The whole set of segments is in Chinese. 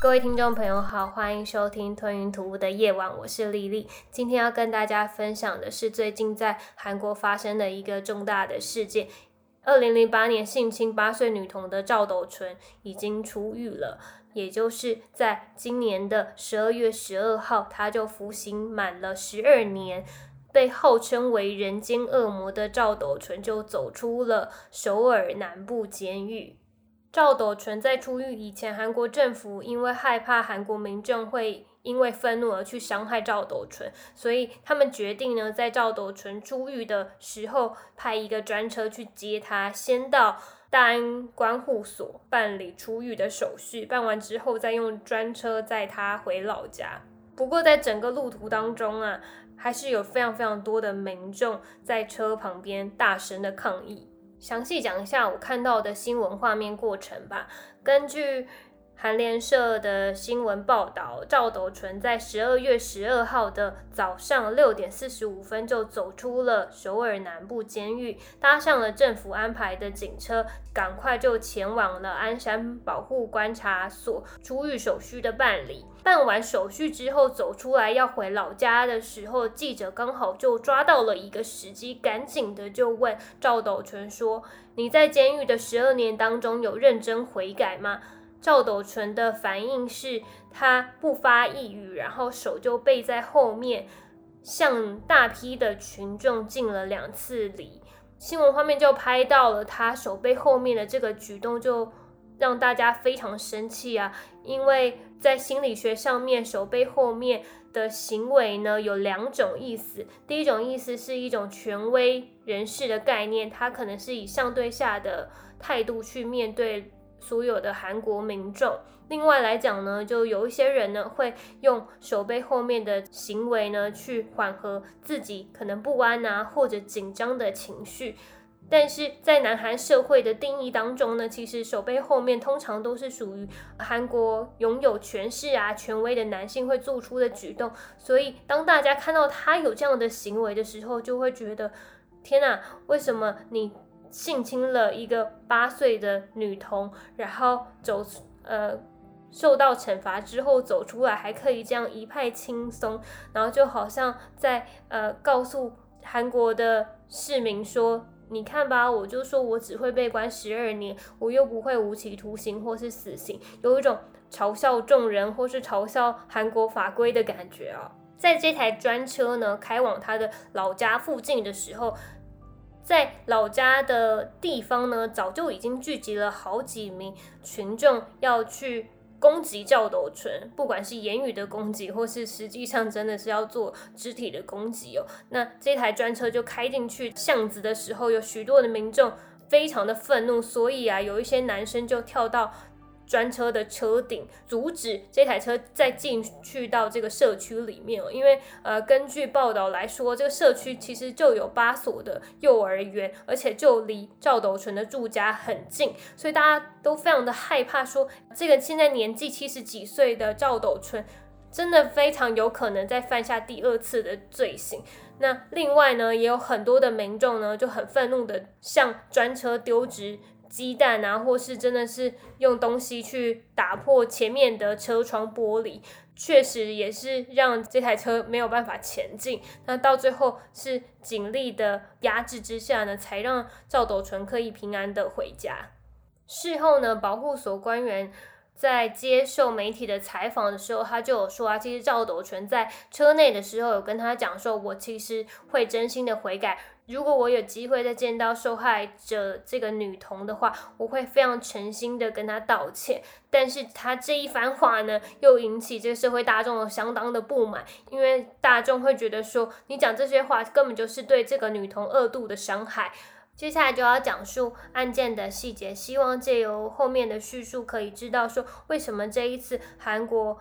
各位听众朋友好，欢迎收听《吞云吐雾的夜晚》，我是丽丽。今天要跟大家分享的是最近在韩国发生的一个重大的事件。二零零八年性侵八岁女童的赵斗淳已经出狱了，也就是在今年的十二月十二号，他就服刑满了十二年。被号称为人间恶魔的赵斗淳就走出了首尔南部监狱。赵斗淳在出狱以前，韩国政府因为害怕韩国民众会因为愤怒而去伤害赵斗淳，所以他们决定呢，在赵斗淳出狱的时候，派一个专车去接他，先到大安关护所办理出狱的手续，办完之后再用专车载他回老家。不过在整个路途当中啊，还是有非常非常多的民众在车旁边大声的抗议。详细讲一下我看到的新闻画面过程吧。根据韩联社的新闻报道，赵斗淳在十二月十二号的早上六点四十五分就走出了首尔南部监狱，搭上了政府安排的警车，赶快就前往了鞍山保护观察所出狱手续的办理。办完手续之后，走出来要回老家的时候，记者刚好就抓到了一个时机，赶紧的就问赵斗淳说：“你在监狱的十二年当中有认真悔改吗？”赵斗淳的反应是他不发一语，然后手就背在后面，向大批的群众敬了两次礼。新闻画面就拍到了他手背后面的这个举动，就让大家非常生气啊！因为在心理学上面，手背后面的行为呢有两种意思。第一种意思是一种权威人士的概念，他可能是以上对下的态度去面对。所有的韩国民众，另外来讲呢，就有一些人呢会用手背后面的行为呢去缓和自己可能不安啊或者紧张的情绪，但是在南韩社会的定义当中呢，其实手背后面通常都是属于韩国拥有权势啊权威的男性会做出的举动，所以当大家看到他有这样的行为的时候，就会觉得天哪，为什么你？性侵了一个八岁的女童，然后走呃受到惩罚之后走出来，还可以这样一派轻松，然后就好像在呃告诉韩国的市民说：“你看吧，我就说我只会被关十二年，我又不会无期徒刑或是死刑。”有一种嘲笑众人或是嘲笑韩国法规的感觉啊！在这台专车呢开往他的老家附近的时候。在老家的地方呢，早就已经聚集了好几名群众要去攻击赵斗淳，不管是言语的攻击，或是实际上真的是要做肢体的攻击哦。那这台专车就开进去巷子的时候，有许多的民众非常的愤怒，所以啊，有一些男生就跳到。专车的车顶阻止这台车再进去到这个社区里面了，因为呃，根据报道来说，这个社区其实就有八所的幼儿园，而且就离赵斗淳的住家很近，所以大家都非常的害怕，说这个现在年纪七十几岁的赵斗淳，真的非常有可能再犯下第二次的罪行。那另外呢，也有很多的民众呢就很愤怒的向专车丢掷。鸡蛋啊，或是真的是用东西去打破前面的车窗玻璃，确实也是让这台车没有办法前进。那到最后是警力的压制之下呢，才让赵斗淳可以平安的回家。事后呢，保护所官员在接受媒体的采访的时候，他就有说啊，其实赵斗淳在车内的时候有跟他讲说，我其实会真心的悔改。如果我有机会再见到受害者这个女童的话，我会非常诚心的跟她道歉。但是她这一番话呢，又引起这个社会大众有相当的不满，因为大众会觉得说，你讲这些话根本就是对这个女童恶度的伤害。接下来就要讲述案件的细节，希望借由后面的叙述可以知道说，为什么这一次韩国。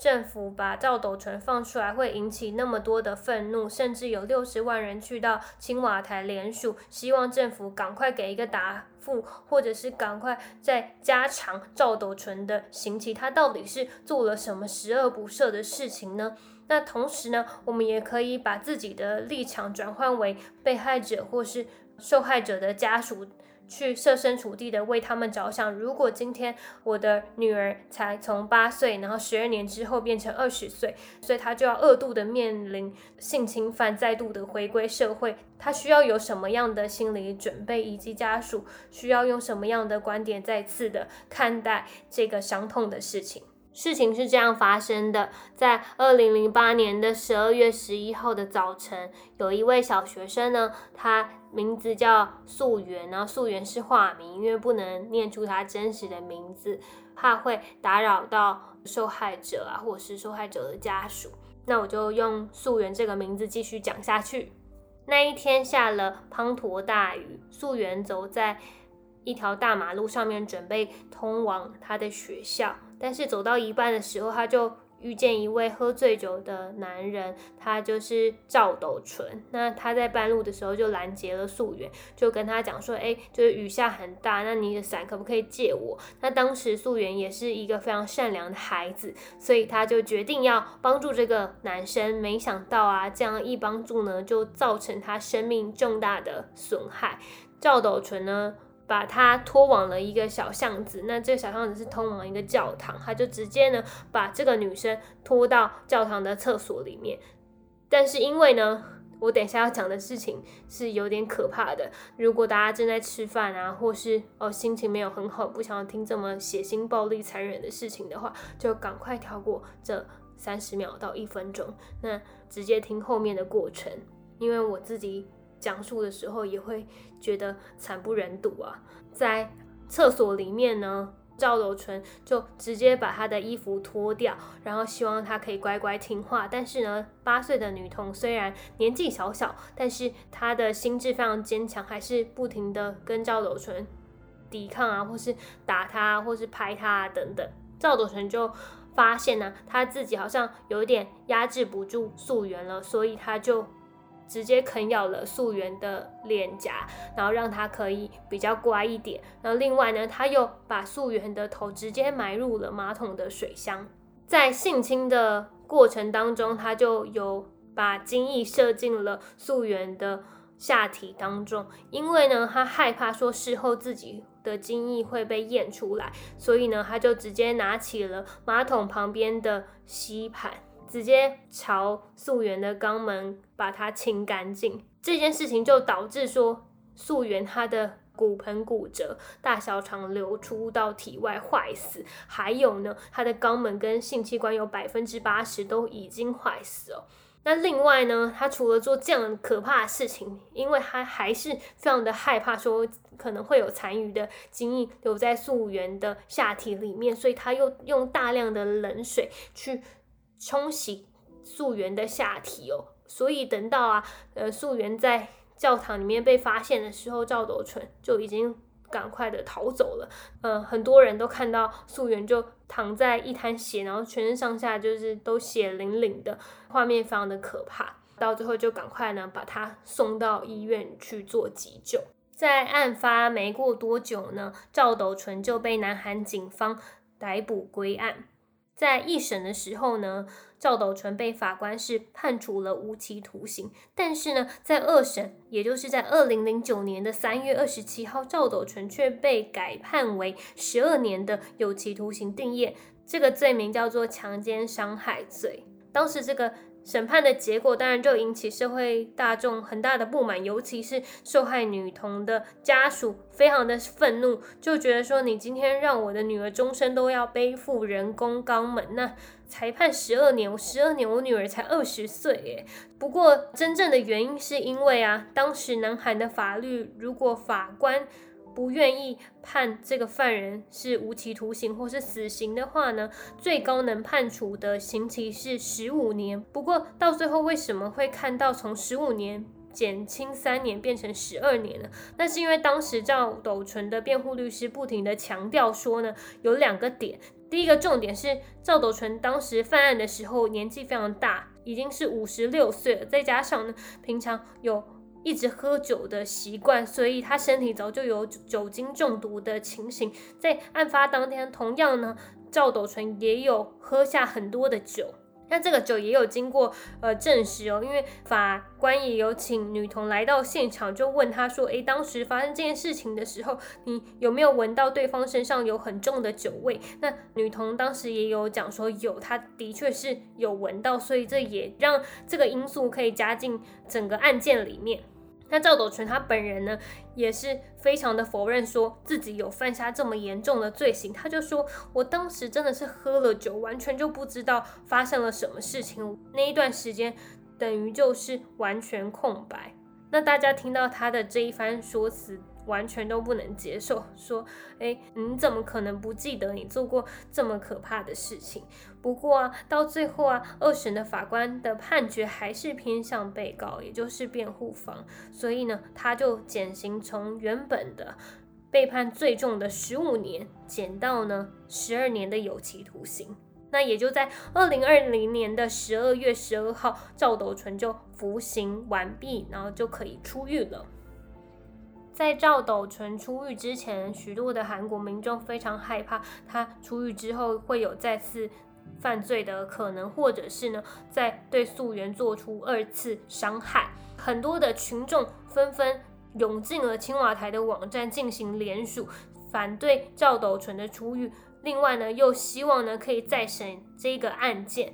政府把赵斗淳放出来会引起那么多的愤怒，甚至有六十万人去到青瓦台联署，希望政府赶快给一个答复，或者是赶快再加长赵斗淳的刑期。他到底是做了什么十恶不赦的事情呢？那同时呢，我们也可以把自己的立场转换为被害者或是受害者的家属。去设身处地的为他们着想。如果今天我的女儿才从八岁，然后十二年之后变成二十岁，所以她就要二度的面临性侵犯，再度的回归社会，她需要有什么样的心理准备，以及家属需要用什么样的观点再次的看待这个伤痛的事情？事情是这样发生的，在二零零八年的十二月十一号的早晨，有一位小学生呢，他。名字叫素媛，然后素媛是化名，因为不能念出他真实的名字，怕会打扰到受害者啊，或者是受害者的家属。那我就用素媛这个名字继续讲下去。那一天下了滂沱大雨，素媛走在一条大马路上面，准备通往他的学校，但是走到一半的时候，他就。遇见一位喝醉酒的男人，他就是赵斗淳。那他在半路的时候就拦截了素媛，就跟他讲说：“哎，就是雨下很大，那你的伞可不可以借我？”那当时素媛也是一个非常善良的孩子，所以他就决定要帮助这个男生。没想到啊，这样一帮助呢，就造成他生命重大的损害。赵斗淳呢？把他拖往了一个小巷子，那这个小巷子是通往一个教堂，他就直接呢把这个女生拖到教堂的厕所里面。但是因为呢，我等一下要讲的事情是有点可怕的，如果大家正在吃饭啊，或是哦心情没有很好，不想要听这么血腥、暴力、残忍的事情的话，就赶快跳过这三十秒到一分钟，那直接听后面的过程，因为我自己。讲述的时候也会觉得惨不忍睹啊！在厕所里面呢，赵斗淳就直接把他的衣服脱掉，然后希望他可以乖乖听话。但是呢，八岁的女童虽然年纪小小，但是她的心智非常坚强，还是不停的跟赵斗淳抵抗啊，或是打他，或是拍他啊等等。赵斗淳就发现呢，他自己好像有点压制不住素媛了，所以他就。直接啃咬了素媛的脸颊，然后让她可以比较乖一点。然后另外呢，他又把素媛的头直接埋入了马桶的水箱。在性侵的过程当中，他就有把精液射进了素媛的下体当中。因为呢，他害怕说事后自己的精液会被验出来，所以呢，他就直接拿起了马桶旁边的吸盘。直接朝素媛的肛门把它清干净，这件事情就导致说素媛她的骨盆骨折，大小肠流出到体外坏死，还有呢，她的肛门跟性器官有百分之八十都已经坏死了。那另外呢，他除了做这样可怕的事情，因为他还是非常的害怕说可能会有残余的精液留在素媛的下体里面，所以他又用大量的冷水去。冲洗素媛的下体哦，所以等到啊，呃，素媛在教堂里面被发现的时候，赵斗淳就已经赶快的逃走了。嗯，很多人都看到素媛就躺在一滩血，然后全身上下就是都血淋淋的，画面非常的可怕。到最后就赶快呢把他送到医院去做急救。在案发没过多久呢，赵斗淳就被南韩警方逮捕归案。在一审的时候呢，赵斗淳被法官是判处了无期徒刑。但是呢，在二审，也就是在二零零九年的三月二十七号，赵斗淳却被改判为十二年的有期徒刑定业。这个罪名叫做强奸伤害罪。当时这个。审判的结果当然就引起社会大众很大的不满，尤其是受害女童的家属非常的愤怒，就觉得说你今天让我的女儿终身都要背负人工肛门，那裁判十二年，我十二年我女儿才二十岁耶。不过真正的原因是因为啊，当时南韩的法律，如果法官。不愿意判这个犯人是无期徒刑或是死刑的话呢，最高能判处的刑期是十五年。不过到最后为什么会看到从十五年减轻三年变成十二年呢？那是因为当时赵斗淳的辩护律师不停的强调说呢，有两个点。第一个重点是赵斗淳当时犯案的时候年纪非常大，已经是五十六岁了，再加上呢平常有一直喝酒的习惯，所以他身体早就有酒精中毒的情形。在案发当天，同样呢赵斗淳也有喝下很多的酒。那这个酒也有经过呃证实哦，因为法官也有请女童来到现场，就问她说：“诶，当时发生这件事情的时候，你有没有闻到对方身上有很重的酒味？”那女童当时也有讲说有，她的确是有闻到，所以这也让这个因素可以加进整个案件里面。那赵斗淳他本人呢，也是非常的否认说自己有犯下这么严重的罪行。他就说：“我当时真的是喝了酒，完全就不知道发生了什么事情。那一段时间等于就是完全空白。”那大家听到他的这一番说辞。完全都不能接受，说，哎，你怎么可能不记得你做过这么可怕的事情？不过啊，到最后啊，二审的法官的判决还是偏向被告，也就是辩护方，所以呢，他就减刑，从原本的被判最重的十五年，减到呢十二年的有期徒刑。那也就在二零二零年的十二月十二号，赵斗淳就服刑完毕，然后就可以出狱了。在赵斗淳出狱之前，许多的韩国民众非常害怕他出狱之后会有再次犯罪的可能，或者是呢，在对溯源做出二次伤害。很多的群众纷纷涌进了青瓦台的网站进行联署，反对赵斗淳的出狱。另外呢，又希望呢可以再审这个案件。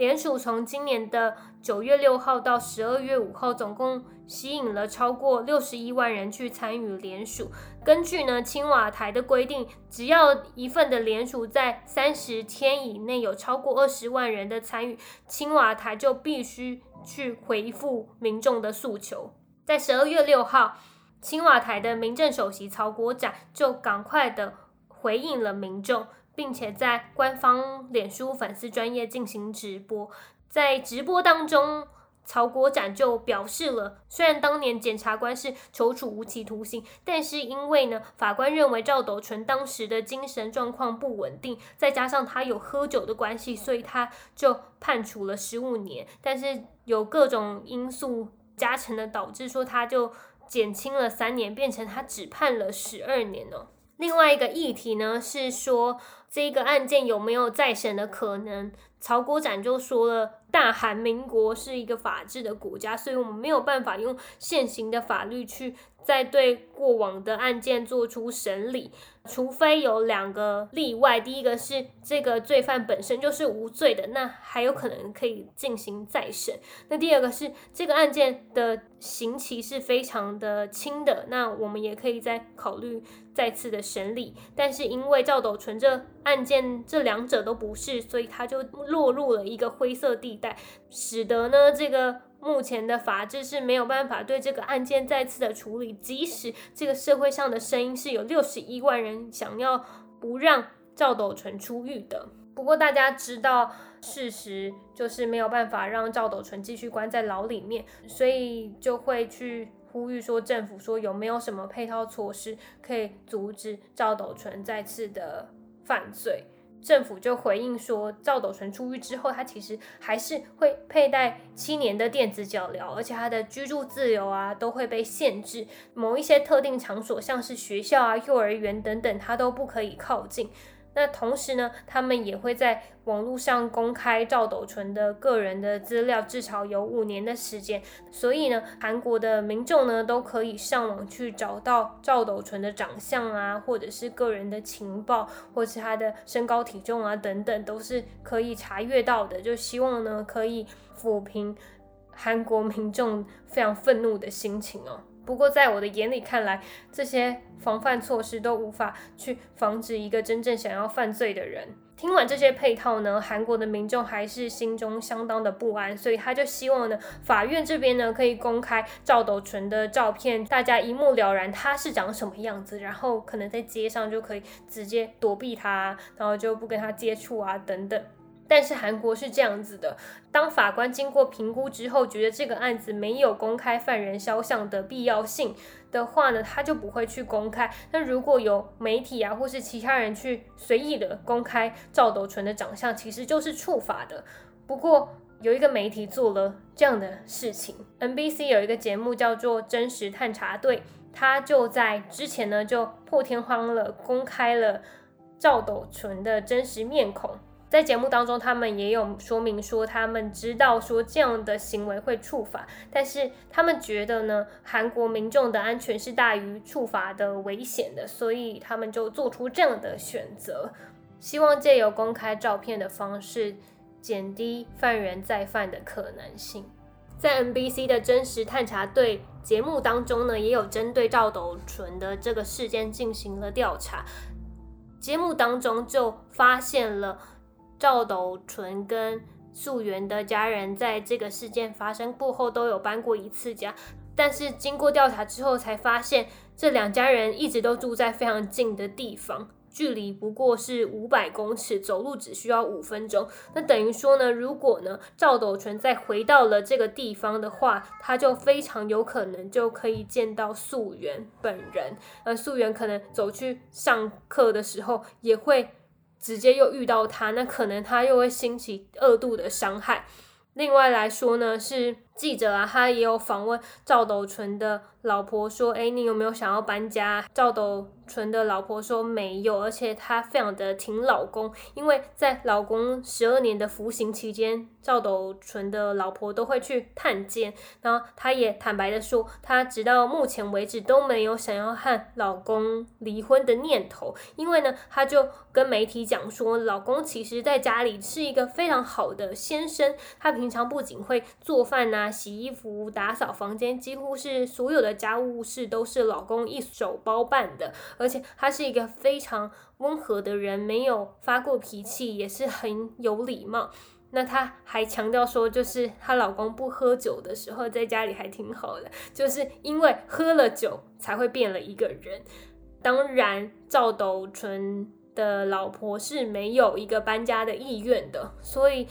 联署从今年的九月六号到十二月五号，总共吸引了超过六十一万人去参与联署。根据呢青瓦台的规定，只要一份的联署在三十天以内有超过二十万人的参与，青瓦台就必须去回复民众的诉求。在十二月六号，青瓦台的民政首席曹国展就赶快的回应了民众。并且在官方脸书粉丝专业进行直播，在直播当中，曹国展就表示了，虽然当年检察官是求处无期徒刑，但是因为呢，法官认为赵斗淳当时的精神状况不稳定，再加上他有喝酒的关系，所以他就判处了十五年。但是有各种因素加成的，导致说他就减轻了三年，变成他只判了十二年了。另外一个议题呢，是说这个案件有没有再审的可能？曹国展就说了，大韩民国是一个法治的国家，所以我们没有办法用现行的法律去。在对过往的案件做出审理，除非有两个例外。第一个是这个罪犯本身就是无罪的，那还有可能可以进行再审。那第二个是这个案件的刑期是非常的轻的，那我们也可以再考虑再次的审理。但是因为赵斗淳这案件这两者都不是，所以他就落入了一个灰色地带，使得呢这个。目前的法制是没有办法对这个案件再次的处理，即使这个社会上的声音是有六十一万人想要不让赵斗淳出狱的。不过大家知道事实就是没有办法让赵斗淳继续关在牢里面，所以就会去呼吁说政府说有没有什么配套措施可以阻止赵斗淳再次的犯罪。政府就回应说，赵斗淳出狱之后，他其实还是会佩戴七年的电子脚镣，而且他的居住自由啊都会被限制，某一些特定场所，像是学校啊、幼儿园等等，他都不可以靠近。那同时呢，他们也会在网络上公开赵斗淳的个人的资料，至少有五年的时间。所以呢，韩国的民众呢都可以上网去找到赵斗淳的长相啊，或者是个人的情报，或是他的身高体重啊等等，都是可以查阅到的。就希望呢可以抚平韩国民众非常愤怒的心情哦。不过，在我的眼里看来，这些防范措施都无法去防止一个真正想要犯罪的人。听完这些配套呢，韩国的民众还是心中相当的不安，所以他就希望呢，法院这边呢可以公开赵斗淳的照片，大家一目了然他是长什么样子，然后可能在街上就可以直接躲避他，然后就不跟他接触啊等等。但是韩国是这样子的，当法官经过评估之后，觉得这个案子没有公开犯人肖像的必要性的话呢，他就不会去公开。那如果有媒体啊，或是其他人去随意的公开赵斗淳的长相，其实就是触法的。不过有一个媒体做了这样的事情，NBC 有一个节目叫做《真实探查队》，他就在之前呢就破天荒了公开了赵斗淳的真实面孔。在节目当中，他们也有说明说，他们知道说这样的行为会触法，但是他们觉得呢，韩国民众的安全是大于触法的危险的，所以他们就做出这样的选择，希望借由公开照片的方式，减低犯人再犯的可能性。在 NBC 的真实探查队节目当中呢，也有针对赵斗淳的这个事件进行了调查，节目当中就发现了。赵斗淳跟素媛的家人在这个事件发生过后都有搬过一次家，但是经过调查之后才发现，这两家人一直都住在非常近的地方，距离不过是五百公尺，走路只需要五分钟。那等于说呢，如果呢赵斗淳再回到了这个地方的话，他就非常有可能就可以见到素媛本人，而素媛可能走去上课的时候也会。直接又遇到他，那可能他又会兴起二度的伤害。另外来说呢，是记者啊，他也有访问赵斗淳的老婆说：“哎，你有没有想要搬家？”赵斗。淳的老婆说没有，而且她非常的挺老公，因为在老公十二年的服刑期间，赵斗淳的老婆都会去探监，然后她也坦白的说，她直到目前为止都没有想要和老公离婚的念头，因为呢，她就跟媒体讲说，老公其实在家里是一个非常好的先生，他平常不仅会做饭呐、啊洗衣服、打扫房间，几乎是所有的家务事都是老公一手包办的。而且他是一个非常温和的人，没有发过脾气，也是很有礼貌。那他还强调说，就是她老公不喝酒的时候，在家里还挺好的，就是因为喝了酒才会变了一个人。当然，赵斗淳的老婆是没有一个搬家的意愿的，所以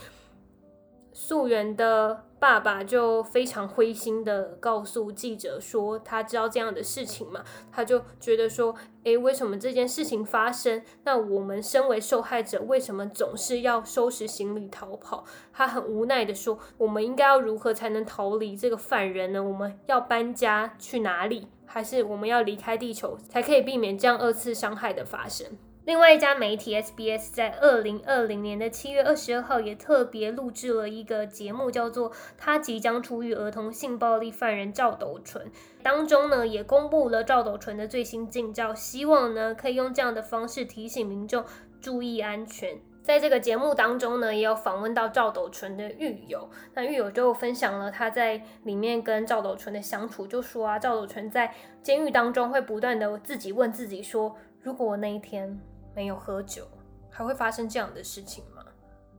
素媛的。爸爸就非常灰心的告诉记者说，他知道这样的事情嘛，他就觉得说，诶，为什么这件事情发生？那我们身为受害者，为什么总是要收拾行李逃跑？他很无奈的说，我们应该要如何才能逃离这个犯人呢？我们要搬家去哪里？还是我们要离开地球，才可以避免这样二次伤害的发生？另外一家媒体 SBS 在二零二零年的七月二十二号也特别录制了一个节目，叫做《他即将出狱儿童性暴力犯人赵斗淳》，当中呢也公布了赵斗淳的最新近照，希望呢可以用这样的方式提醒民众注意安全。在这个节目当中呢，也有访问到赵斗淳的狱友，那狱友就分享了他在里面跟赵斗淳的相处，就说啊，赵斗淳在监狱当中会不断的自己问自己说，如果我那一天。没有喝酒，还会发生这样的事情吗？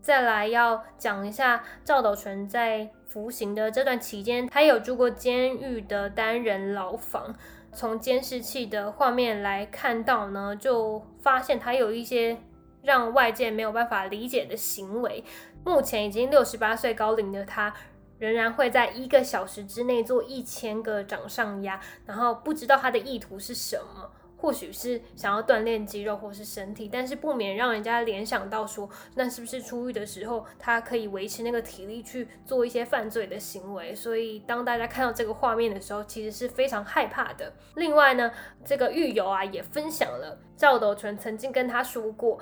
再来要讲一下赵斗淳在服刑的这段期间，他有住过监狱的单人牢房。从监视器的画面来看到呢，就发现他有一些让外界没有办法理解的行为。目前已经六十八岁高龄的他，仍然会在一个小时之内做一千个掌上压，然后不知道他的意图是什么。或许是想要锻炼肌肉或是身体，但是不免让人家联想到说，那是不是出狱的时候他可以维持那个体力去做一些犯罪的行为？所以当大家看到这个画面的时候，其实是非常害怕的。另外呢，这个狱友啊也分享了赵斗淳曾经跟他说过，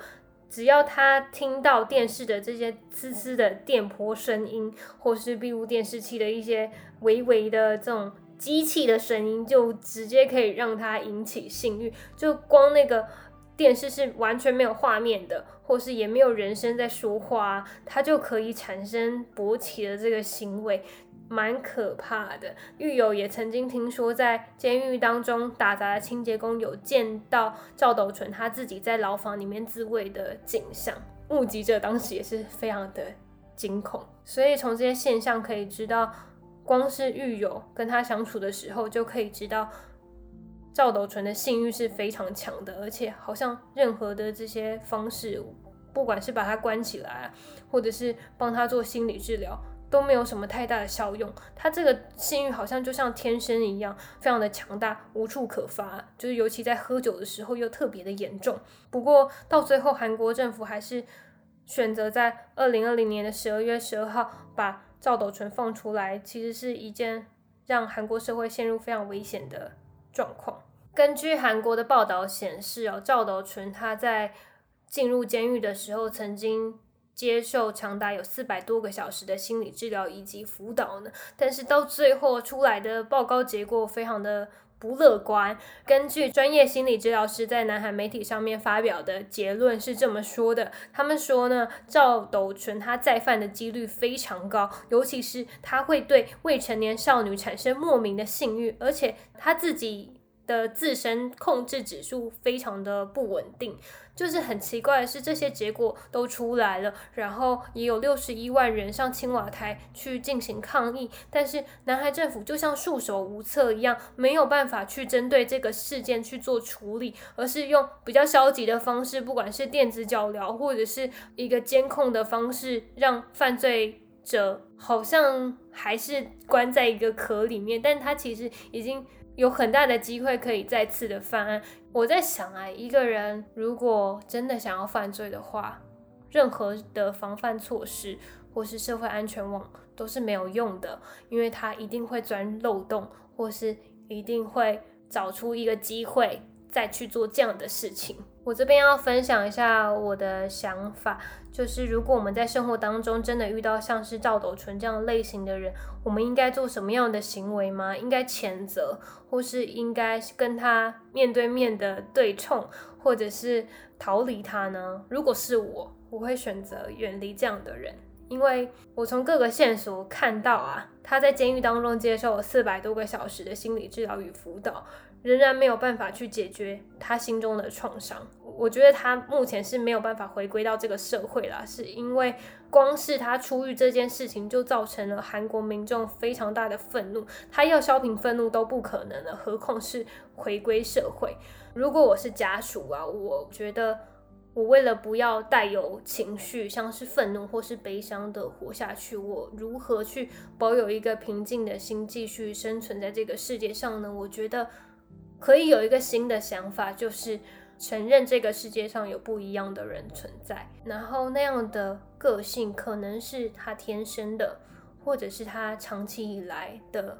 只要他听到电视的这些呲呲的电波声音，或是闭路电视器的一些微微的这种。机器的声音就直接可以让他引起性欲，就光那个电视是完全没有画面的，或是也没有人声在说话，他就可以产生勃起的这个行为，蛮可怕的。狱友也曾经听说，在监狱当中打杂的清洁工有见到赵斗淳他自己在牢房里面自慰的景象，目击者当时也是非常的惊恐。所以从这些现象可以知道。光是狱友跟他相处的时候，就可以知道赵斗淳的性欲是非常强的，而且好像任何的这些方式不管是把他关起来，或者是帮他做心理治疗，都没有什么太大的效用。他这个性欲好像就像天生一样，非常的强大，无处可发。就是尤其在喝酒的时候又特别的严重。不过到最后，韩国政府还是选择在二零二零年的十二月十二号把赵斗淳放出来，其实是一件让韩国社会陷入非常危险的状况。根据韩国的报道显示，哦，赵斗淳他在进入监狱的时候，曾经接受长达有四百多个小时的心理治疗以及辅导呢。但是到最后出来的报告结果非常的不乐观。根据专业心理治疗师在南韩媒体上面发表的结论是这么说的：他们说呢，赵斗淳他再犯的几率非常高，尤其是他会对未成年少女产生莫名的性欲，而且他自己。的自身控制指数非常的不稳定，就是很奇怪的是，这些结果都出来了，然后也有六十一万人上青瓦台去进行抗议，但是南海政府就像束手无策一样，没有办法去针对这个事件去做处理，而是用比较消极的方式，不管是电子脚镣或者是一个监控的方式，让犯罪者好像还是关在一个壳里面，但他其实已经。有很大的机会可以再次的犯案。我在想啊，一个人如果真的想要犯罪的话，任何的防范措施或是社会安全网都是没有用的，因为他一定会钻漏洞，或是一定会找出一个机会再去做这样的事情。我这边要分享一下我的想法，就是如果我们在生活当中真的遇到像是赵斗淳这样类型的人，我们应该做什么样的行为吗？应该谴责，或是应该跟他面对面的对冲，或者是逃离他呢？如果是我，我会选择远离这样的人，因为我从各个线索看到啊，他在监狱当中接受了四百多个小时的心理治疗与辅导。仍然没有办法去解决他心中的创伤，我觉得他目前是没有办法回归到这个社会啦，是因为光是他出狱这件事情就造成了韩国民众非常大的愤怒，他要消平愤怒都不可能了，何况是回归社会。如果我是家属啊，我觉得我为了不要带有情绪，像是愤怒或是悲伤的活下去，我如何去保有一个平静的心，继续生存在这个世界上呢？我觉得。可以有一个新的想法，就是承认这个世界上有不一样的人存在，然后那样的个性可能是他天生的，或者是他长期以来的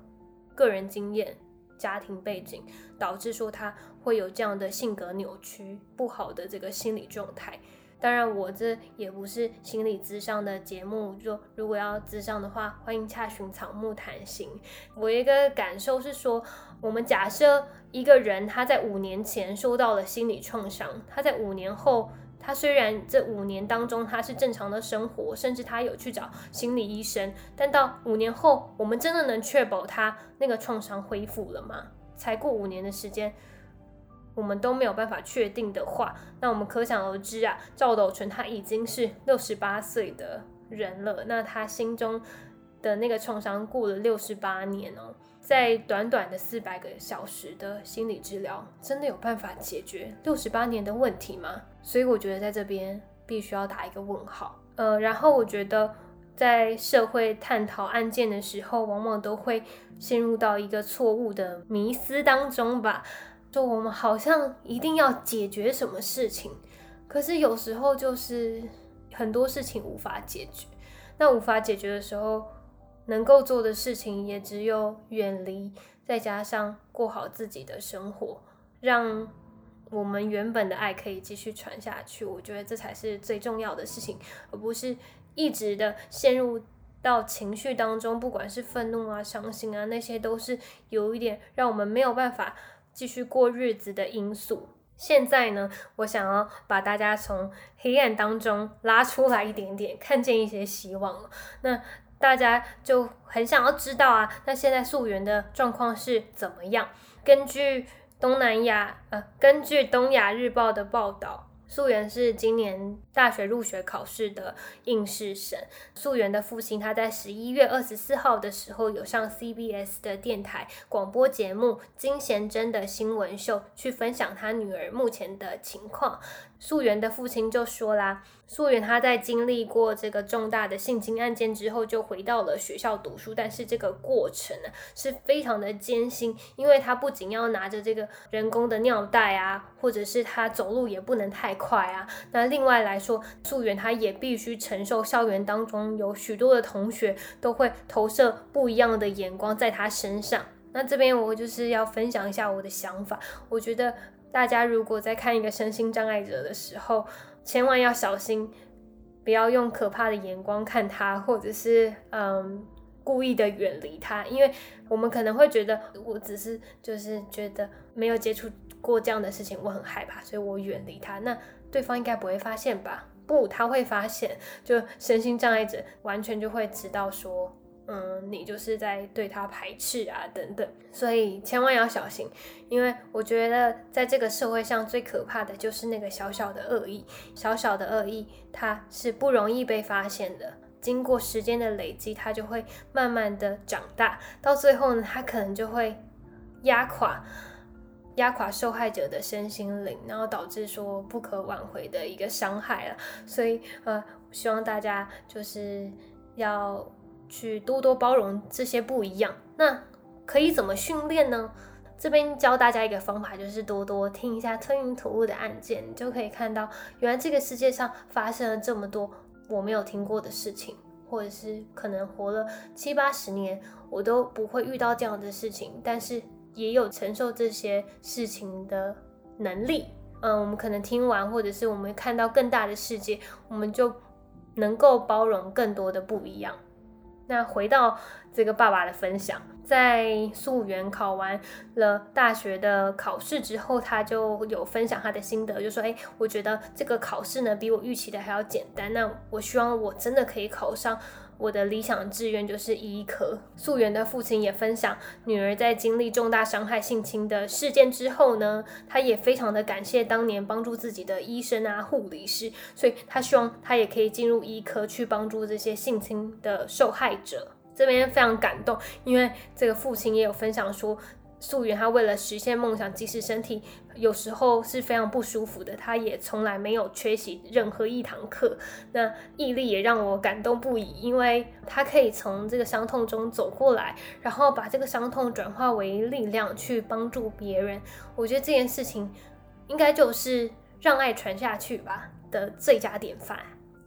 个人经验、家庭背景导致说他会有这样的性格扭曲、不好的这个心理状态。当然，我这也不是心理咨商的节目，就如果要咨商的话，欢迎洽询草木谈心。我一个感受是说，我们假设一个人他在五年前受到了心理创伤，他在五年后，他虽然这五年当中他是正常的生活，甚至他有去找心理医生，但到五年后，我们真的能确保他那个创伤恢复了吗？才过五年的时间。我们都没有办法确定的话，那我们可想而知啊，赵斗淳他已经是六十八岁的人了，那他心中的那个创伤过了六十八年哦，在短短的四百个小时的心理治疗，真的有办法解决六十八年的问题吗？所以我觉得在这边必须要打一个问号。呃，然后我觉得在社会探讨案件的时候，往往都会陷入到一个错误的迷思当中吧。就我们好像一定要解决什么事情，可是有时候就是很多事情无法解决。那无法解决的时候，能够做的事情也只有远离，再加上过好自己的生活，让我们原本的爱可以继续传下去。我觉得这才是最重要的事情，而不是一直的陷入到情绪当中，不管是愤怒啊、伤心啊，那些都是有一点让我们没有办法。继续过日子的因素。现在呢，我想要把大家从黑暗当中拉出来一点点，看见一些希望了。那大家就很想要知道啊，那现在溯源的状况是怎么样？根据东南亚呃，根据东亚日报的报道。素媛是今年大学入学考试的应试生。素媛的父亲他在十一月二十四号的时候有上 CBS 的电台广播节目金贤珍的新闻秀，去分享他女儿目前的情况。素媛的父亲就说啦：“素媛她在经历过这个重大的性侵案件之后，就回到了学校读书。但是这个过程呢是非常的艰辛，因为她不仅要拿着这个人工的尿袋啊，或者是她走路也不能太快啊。那另外来说，素媛她也必须承受校园当中有许多的同学都会投射不一样的眼光在她身上。那这边我就是要分享一下我的想法，我觉得大家如果在看一个身心障碍者的时候，千万要小心，不要用可怕的眼光看他，或者是嗯故意的远离他，因为我们可能会觉得我只是就是觉得没有接触过这样的事情，我很害怕，所以我远离他。那对方应该不会发现吧？不，他会发现，就身心障碍者完全就会知道说。嗯，你就是在对他排斥啊，等等，所以千万要小心，因为我觉得在这个社会上最可怕的就是那个小小的恶意，小小的恶意，它是不容易被发现的。经过时间的累积，它就会慢慢的长大，到最后呢，它可能就会压垮压垮受害者的身心灵，然后导致说不可挽回的一个伤害了。所以呃，希望大家就是要。去多多包容这些不一样，那可以怎么训练呢？这边教大家一个方法，就是多多听一下吞云吐雾的案件，你就可以看到原来这个世界上发生了这么多我没有听过的事情，或者是可能活了七八十年我都不会遇到这样的事情，但是也有承受这些事情的能力。嗯，我们可能听完，或者是我们看到更大的世界，我们就能够包容更多的不一样。那回到这个爸爸的分享，在素媛考完了大学的考试之后，他就有分享他的心得，就说：“哎，我觉得这个考试呢，比我预期的还要简单。那我希望我真的可以考上。”我的理想志愿就是医科。素媛的父亲也分享，女儿在经历重大伤害、性侵的事件之后呢，他也非常的感谢当年帮助自己的医生啊、护理师，所以他希望他也可以进入医科去帮助这些性侵的受害者。这边非常感动，因为这个父亲也有分享说。素媛，她为了实现梦想，即使身体有时候是非常不舒服的，她也从来没有缺席任何一堂课。那毅力也让我感动不已，因为她可以从这个伤痛中走过来，然后把这个伤痛转化为力量去帮助别人。我觉得这件事情应该就是让爱传下去吧的最佳典范。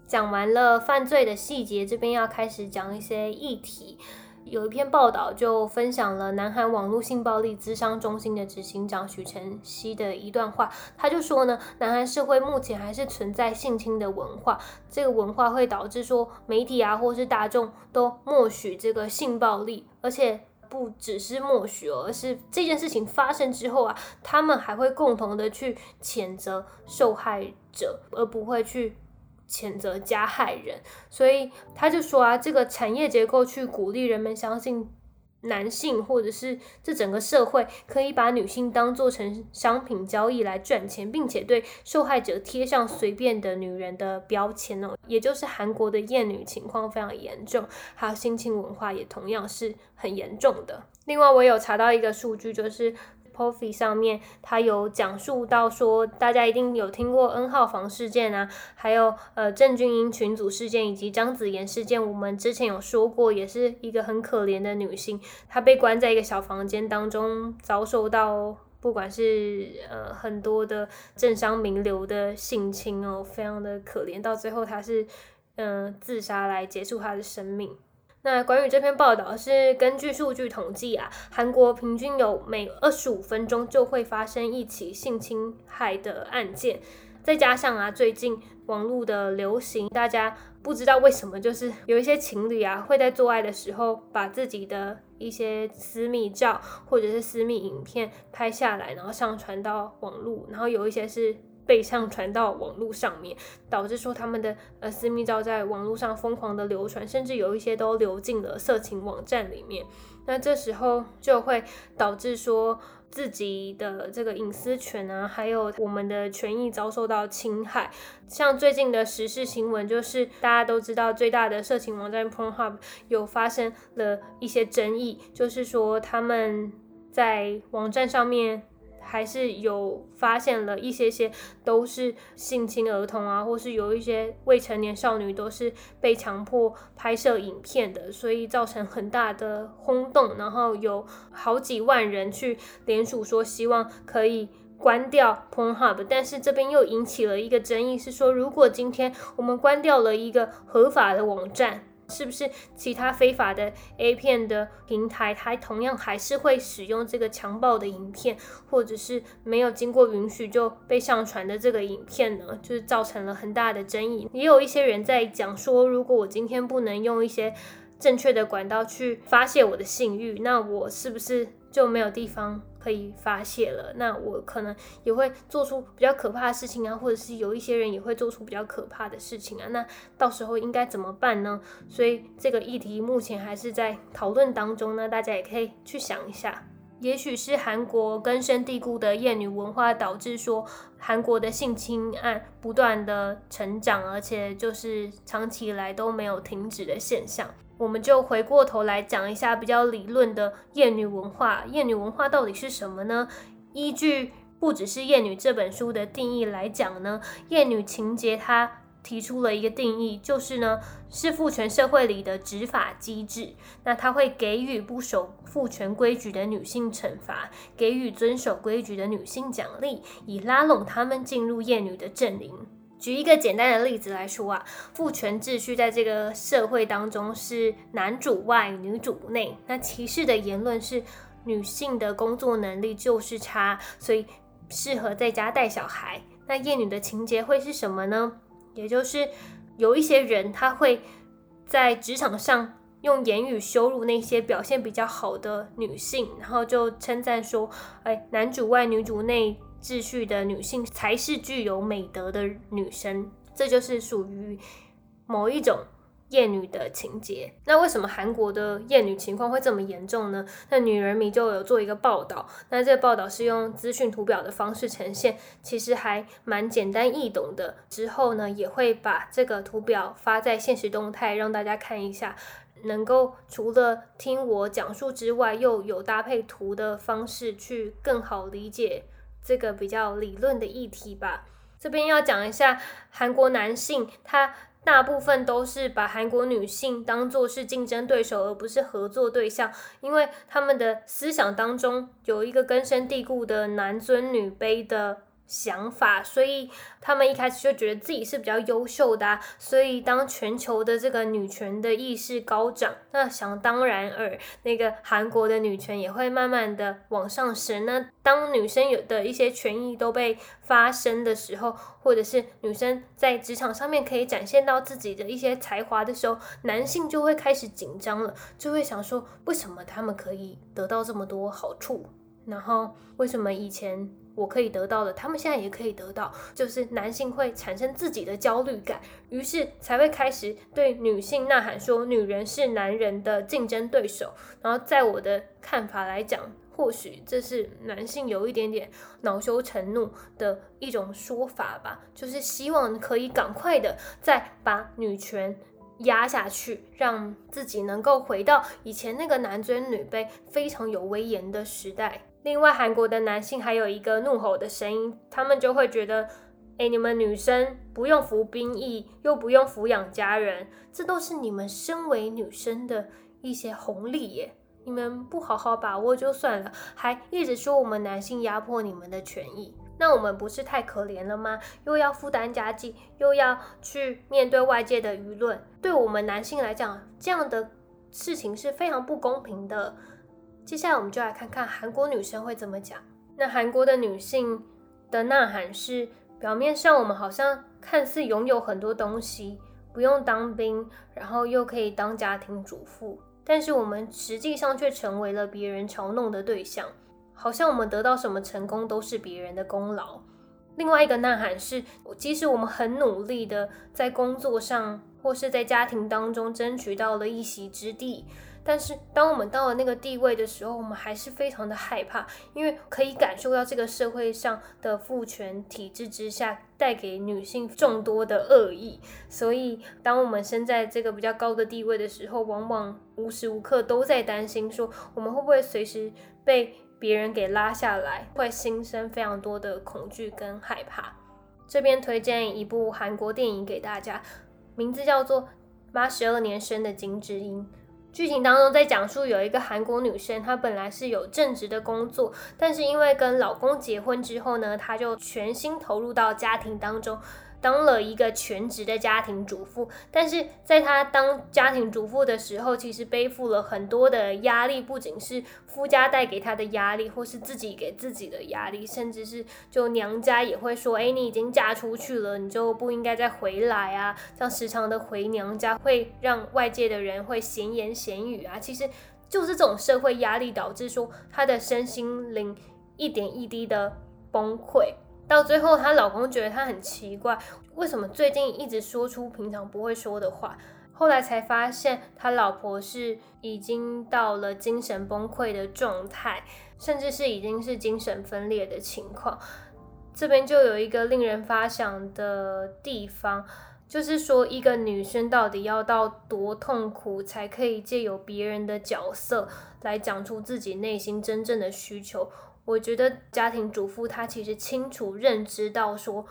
讲完了犯罪的细节，这边要开始讲一些议题。有一篇报道就分享了南韩网络性暴力咨商中心的执行长许晨曦的一段话，他就说呢，南韩社会目前还是存在性侵的文化，这个文化会导致说媒体啊或是大众都默许这个性暴力，而且不只是默许，而是这件事情发生之后啊，他们还会共同的去谴责受害者，而不会去。谴责加害人，所以他就说啊，这个产业结构去鼓励人们相信男性，或者是这整个社会可以把女性当做成商品交易来赚钱，并且对受害者贴上随便的女人的标签哦，也就是韩国的厌女情况非常严重，还有性侵文化也同样是很严重的。另外，我有查到一个数据，就是。P o f i 上面，他有讲述到说，大家一定有听过 N 号房事件啊，还有呃郑俊英群组事件以及张子妍事件。我们之前有说过，也是一个很可怜的女性，她被关在一个小房间当中，遭受到不管是呃很多的政商名流的性侵哦，非常的可怜。到最后，她是嗯自杀来结束她的生命。那关于这篇报道是根据数据统计啊，韩国平均有每二十五分钟就会发生一起性侵害的案件，再加上啊最近网络的流行，大家不知道为什么就是有一些情侣啊会在做爱的时候把自己的一些私密照或者是私密影片拍下来，然后上传到网络，然后有一些是。被上传到网络上面，导致说他们的呃私密照在网络上疯狂的流传，甚至有一些都流进了色情网站里面。那这时候就会导致说自己的这个隐私权啊，还有我们的权益遭受到侵害。像最近的时事新闻，就是大家都知道最大的色情网站 Pornhub 有发生了一些争议，就是说他们在网站上面。还是有发现了一些些都是性侵儿童啊，或是有一些未成年少女都是被强迫拍摄影片的，所以造成很大的轰动，然后有好几万人去联署说希望可以关掉 Pornhub，但是这边又引起了一个争议，是说如果今天我们关掉了一个合法的网站。是不是其他非法的 A 片的平台，它同样还是会使用这个强暴的影片，或者是没有经过允许就被上传的这个影片呢？就是造成了很大的争议。也有一些人在讲说，如果我今天不能用一些正确的管道去发泄我的性欲，那我是不是就没有地方？可以发泄了，那我可能也会做出比较可怕的事情啊，或者是有一些人也会做出比较可怕的事情啊，那到时候应该怎么办呢？所以这个议题目前还是在讨论当中呢，大家也可以去想一下。也许是韩国根深蒂固的厌女文化导致说韩国的性侵案不断的成长，而且就是长期以来都没有停止的现象。我们就回过头来讲一下比较理论的厌女文化。厌女文化到底是什么呢？依据不只是厌女这本书的定义来讲呢，厌女情节它提出了一个定义，就是呢是父权社会里的执法机制。那它会给予不守父权规矩的女性惩罚，给予遵守规矩的女性奖励，以拉拢她们进入厌女的阵营。举一个简单的例子来说啊，父权秩序在这个社会当中是男主外女主内。那歧视的言论是女性的工作能力就是差，所以适合在家带小孩。那厌女的情节会是什么呢？也就是有一些人他会在职场上用言语羞辱那些表现比较好的女性，然后就称赞说：“哎，男主外女主内。”秩序的女性才是具有美德的女生，这就是属于某一种厌女的情节。那为什么韩国的厌女情况会这么严重呢？那女人迷就有做一个报道，那这个报道是用资讯图表的方式呈现，其实还蛮简单易懂的。之后呢，也会把这个图表发在现实动态，让大家看一下，能够除了听我讲述之外，又有搭配图的方式去更好理解。这个比较理论的议题吧，这边要讲一下韩国男性，他大部分都是把韩国女性当做是竞争对手，而不是合作对象，因为他们的思想当中有一个根深蒂固的男尊女卑的。想法，所以他们一开始就觉得自己是比较优秀的，所以当全球的这个女权的意识高涨，那想当然尔，那个韩国的女权也会慢慢的往上升。那当女生有的一些权益都被发生的时候，或者是女生在职场上面可以展现到自己的一些才华的时候，男性就会开始紧张了，就会想说，为什么他们可以得到这么多好处，然后为什么以前？我可以得到的，他们现在也可以得到，就是男性会产生自己的焦虑感，于是才会开始对女性呐喊说，女人是男人的竞争对手。然后在我的看法来讲，或许这是男性有一点点恼羞成怒的一种说法吧，就是希望可以赶快的再把女权压下去，让自己能够回到以前那个男尊女卑、非常有威严的时代。另外，韩国的男性还有一个怒吼的声音，他们就会觉得，哎，你们女生不用服兵役，又不用抚养家人，这都是你们身为女生的一些红利耶。你们不好好把握就算了，还一直说我们男性压迫你们的权益，那我们不是太可怜了吗？又要负担家计，又要去面对外界的舆论，对我们男性来讲，这样的事情是非常不公平的。接下来我们就来看看韩国女生会怎么讲。那韩国的女性的呐喊是：表面上我们好像看似拥有很多东西，不用当兵，然后又可以当家庭主妇，但是我们实际上却成为了别人嘲弄的对象，好像我们得到什么成功都是别人的功劳。另外一个呐喊是：即使我们很努力的在工作上或是在家庭当中争取到了一席之地。但是，当我们到了那个地位的时候，我们还是非常的害怕，因为可以感受到这个社会上的父权体制之下带给女性众多的恶意。所以，当我们身在这个比较高的地位的时候，往往无时无刻都在担心，说我们会不会随时被。别人给拉下来，会心生非常多的恐惧跟害怕。这边推荐一部韩国电影给大家，名字叫做《八十二年生的金智英》。剧情当中在讲述有一个韩国女生，她本来是有正职的工作，但是因为跟老公结婚之后呢，她就全心投入到家庭当中。当了一个全职的家庭主妇，但是在她当家庭主妇的时候，其实背负了很多的压力，不仅是夫家带给她的压力，或是自己给自己的压力，甚至是就娘家也会说，哎，你已经嫁出去了，你就不应该再回来啊。像时常的回娘家，会让外界的人会闲言闲语啊。其实就是这种社会压力导致说她的身心灵一点一滴的崩溃。到最后，她老公觉得她很奇怪，为什么最近一直说出平常不会说的话？后来才发现，他老婆是已经到了精神崩溃的状态，甚至是已经是精神分裂的情况。这边就有一个令人发想的地方，就是说，一个女生到底要到多痛苦，才可以借由别人的角色来讲出自己内心真正的需求？我觉得家庭主妇她其实清楚认知到说，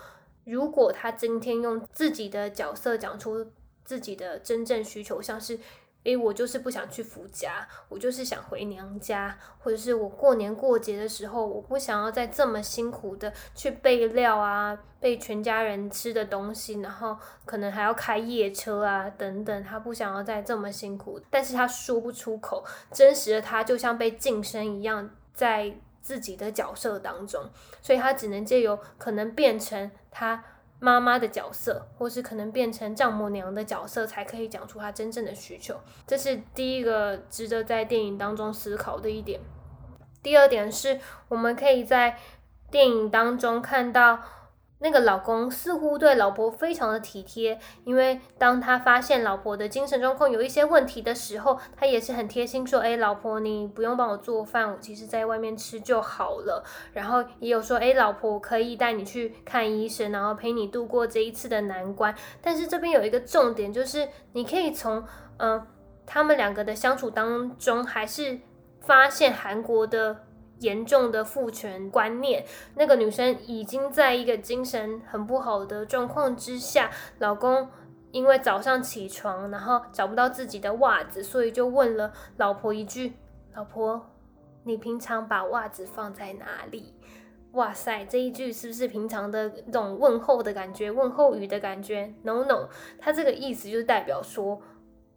如果她今天用自己的角色讲出自己的真正需求，像是，诶，我就是不想去夫家，我就是想回娘家，或者是我过年过节的时候，我不想要再这么辛苦的去备料啊，备全家人吃的东西，然后可能还要开夜车啊等等，他不想要再这么辛苦，但是他说不出口，真实的他就像被晋升一样，在。自己的角色当中，所以他只能借由可能变成他妈妈的角色，或是可能变成丈母娘的角色，才可以讲出他真正的需求。这是第一个值得在电影当中思考的一点。第二点是，我们可以在电影当中看到。那个老公似乎对老婆非常的体贴，因为当他发现老婆的精神状况有一些问题的时候，他也是很贴心说：“哎，老婆，你不用帮我做饭，我其实在外面吃就好了。”然后也有说：“哎，老婆，可以带你去看医生，然后陪你度过这一次的难关。”但是这边有一个重点，就是你可以从嗯他们两个的相处当中，还是发现韩国的。严重的父权观念，那个女生已经在一个精神很不好的状况之下，老公因为早上起床，然后找不到自己的袜子，所以就问了老婆一句：“老婆，你平常把袜子放在哪里？”哇塞，这一句是不是平常的那种问候的感觉，问候语的感觉？No No，他这个意思就是代表说，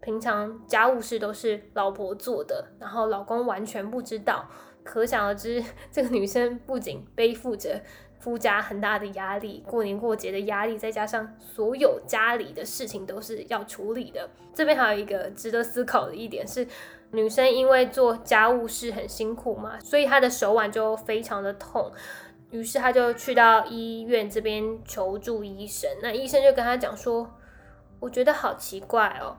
平常家务事都是老婆做的，然后老公完全不知道。可想而知，这个女生不仅背负着夫家很大的压力，过年过节的压力，再加上所有家里的事情都是要处理的。这边还有一个值得思考的一点是，女生因为做家务事很辛苦嘛，所以她的手腕就非常的痛。于是她就去到医院这边求助医生。那医生就跟她讲说：“我觉得好奇怪哦，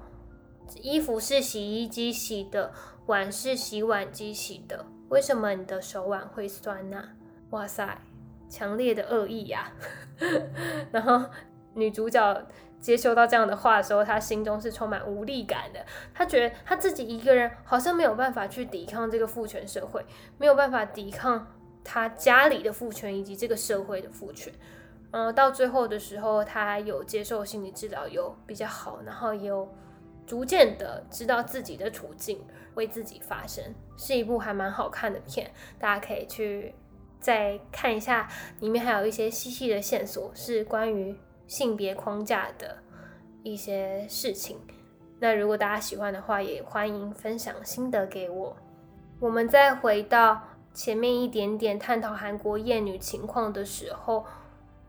衣服是洗衣机洗的，碗是洗碗机洗的。”为什么你的手腕会酸呢？哇塞，强烈的恶意呀！然后女主角接收到这样的话的时候，她心中是充满无力感的。她觉得她自己一个人好像没有办法去抵抗这个父权社会，没有办法抵抗她家里的父权以及这个社会的父权。嗯，到最后的时候，她有接受心理治疗，有比较好，然后也有。逐渐的知道自己的处境，为自己发声，是一部还蛮好看的片，大家可以去再看一下，里面还有一些细细的线索，是关于性别框架的一些事情。那如果大家喜欢的话，也欢迎分享心得给我。我们再回到前面一点点探讨韩国厌女情况的时候。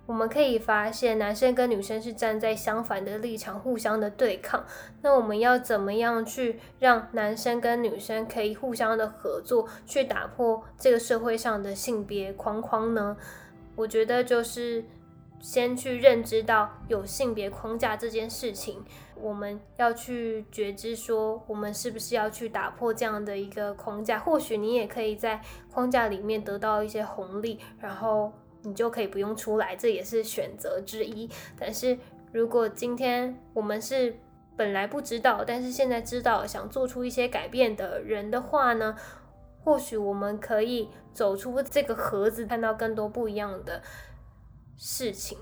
我们可以发现，男生跟女生是站在相反的立场，互相的对抗。那我们要怎么样去让男生跟女生可以互相的合作，去打破这个社会上的性别框框呢？我觉得就是先去认知到有性别框架这件事情，我们要去觉知说，我们是不是要去打破这样的一个框架？或许你也可以在框架里面得到一些红利，然后。你就可以不用出来，这也是选择之一。但是如果今天我们是本来不知道，但是现在知道，想做出一些改变的人的话呢？或许我们可以走出这个盒子，看到更多不一样的事情。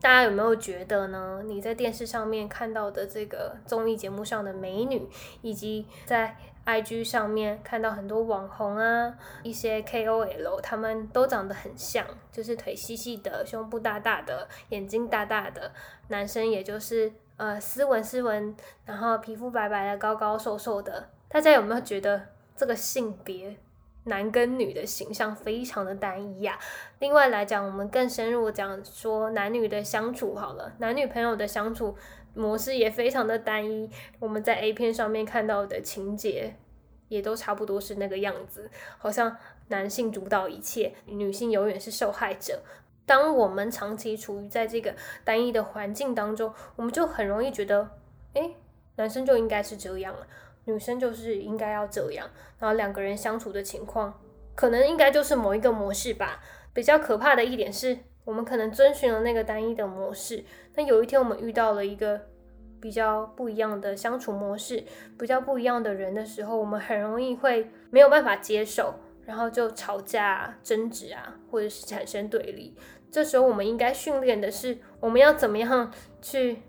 大家有没有觉得呢？你在电视上面看到的这个综艺节目上的美女，以及在 IG 上面看到很多网红啊，一些 KOL，他们都长得很像，就是腿细细的，胸部大大的，眼睛大大的。男生也就是呃斯文斯文，然后皮肤白白的，高高瘦瘦的。大家有没有觉得这个性别？男跟女的形象非常的单一呀。另外来讲，我们更深入讲说男女的相处好了，男女朋友的相处模式也非常的单一。我们在 A 片上面看到的情节也都差不多是那个样子，好像男性主导一切，女性永远是受害者。当我们长期处于在这个单一的环境当中，我们就很容易觉得，哎，男生就应该是这样了。女生就是应该要这样，然后两个人相处的情况，可能应该就是某一个模式吧。比较可怕的一点是，我们可能遵循了那个单一的模式，但有一天我们遇到了一个比较不一样的相处模式，比较不一样的人的时候，我们很容易会没有办法接受，然后就吵架、争执啊，或者是产生对立。这时候我们应该训练的是，我们要怎么样去。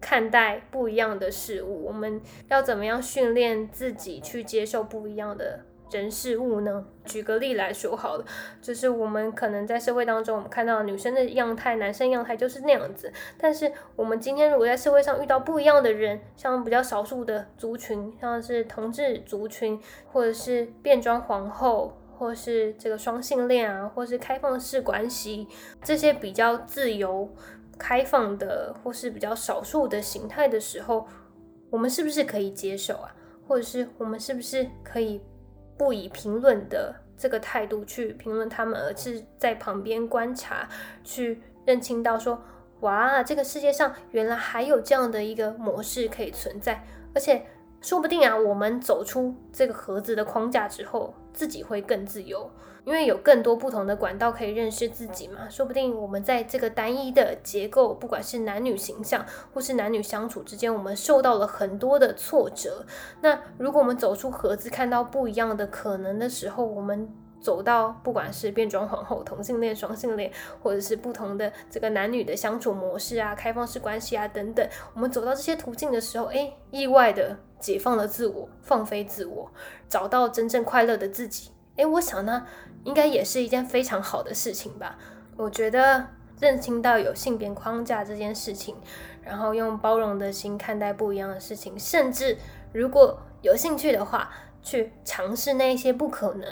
看待不一样的事物，我们要怎么样训练自己去接受不一样的人事物呢？举个例来说好了，就是我们可能在社会当中，我们看到女生的样态、男生样态就是那样子。但是我们今天如果在社会上遇到不一样的人，像比较少数的族群，像是同志族群，或者是变装皇后，或是这个双性恋啊，或是开放式关系，这些比较自由。开放的或是比较少数的形态的时候，我们是不是可以接受啊？或者是我们是不是可以不以评论的这个态度去评论他们，而是在旁边观察，去认清到说，哇，这个世界上原来还有这样的一个模式可以存在，而且说不定啊，我们走出这个盒子的框架之后，自己会更自由。因为有更多不同的管道可以认识自己嘛，说不定我们在这个单一的结构，不管是男女形象或是男女相处之间，我们受到了很多的挫折。那如果我们走出盒子，看到不一样的可能的时候，我们走到不管是变装皇后、同性恋、双性恋，或者是不同的这个男女的相处模式啊、开放式关系啊等等，我们走到这些途径的时候，哎，意外的解放了自我，放飞自我，找到真正快乐的自己。哎，我想呢。应该也是一件非常好的事情吧。我觉得认清到有性别框架这件事情，然后用包容的心看待不一样的事情，甚至如果有兴趣的话，去尝试那一些不可能，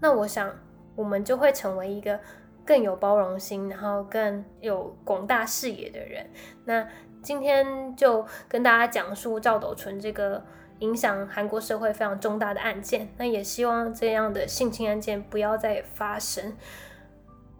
那我想我们就会成为一个更有包容心，然后更有广大视野的人。那今天就跟大家讲述赵斗淳这个。影响韩国社会非常重大的案件，那也希望这样的性侵案件不要再发生。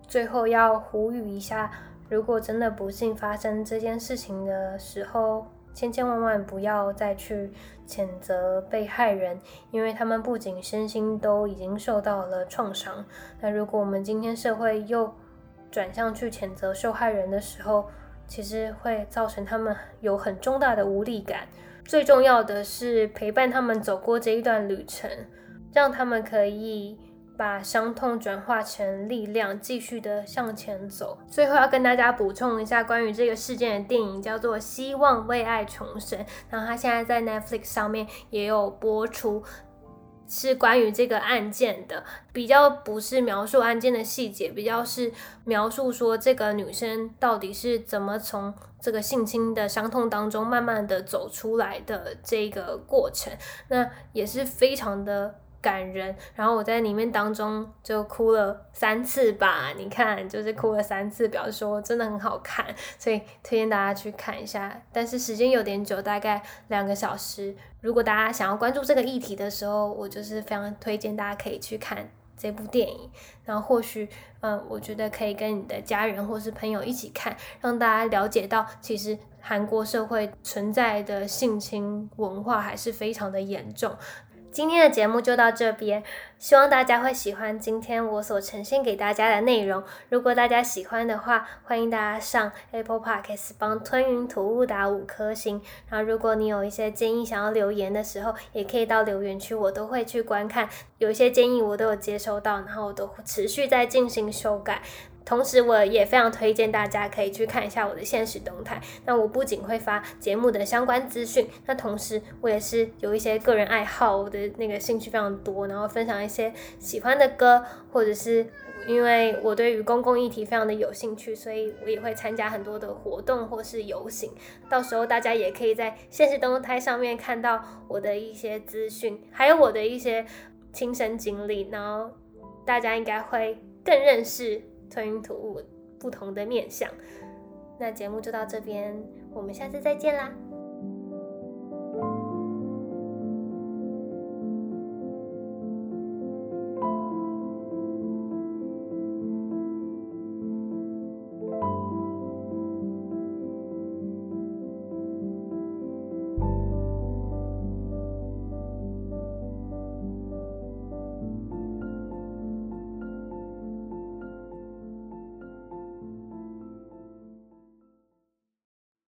最后要呼吁一下，如果真的不幸发生这件事情的时候，千千万万不要再去谴责被害人，因为他们不仅身心都已经受到了创伤。那如果我们今天社会又转向去谴责受害人的时候，其实会造成他们有很重大的无力感。最重要的是陪伴他们走过这一段旅程，让他们可以把伤痛转化成力量，继续的向前走。最后要跟大家补充一下关于这个事件的电影，叫做《希望为爱重生》，然后它现在在 Netflix 上面也有播出。是关于这个案件的，比较不是描述案件的细节，比较是描述说这个女生到底是怎么从这个性侵的伤痛当中慢慢的走出来的这个过程，那也是非常的。感人，然后我在里面当中就哭了三次吧。你看，就是哭了三次，表示说真的很好看，所以推荐大家去看一下。但是时间有点久，大概两个小时。如果大家想要关注这个议题的时候，我就是非常推荐大家可以去看这部电影。然后或许，嗯，我觉得可以跟你的家人或是朋友一起看，让大家了解到其实韩国社会存在的性侵文化还是非常的严重。今天的节目就到这边，希望大家会喜欢今天我所呈现给大家的内容。如果大家喜欢的话，欢迎大家上 Apple Podcast 帮吞云吐雾打五颗星。然后，如果你有一些建议想要留言的时候，也可以到留言区，我都会去观看。有一些建议我都有接收到，然后我都会持续在进行修改。同时，我也非常推荐大家可以去看一下我的现实动态。那我不仅会发节目的相关资讯，那同时我也是有一些个人爱好，我的那个兴趣非常多，然后分享一些喜欢的歌，或者是因为我对于公共议题非常的有兴趣，所以我也会参加很多的活动或是游行。到时候大家也可以在现实动态上面看到我的一些资讯，还有我的一些亲身经历，然后大家应该会更认识。吞云吐雾，不同的面相。那节目就到这边，我们下次再见啦。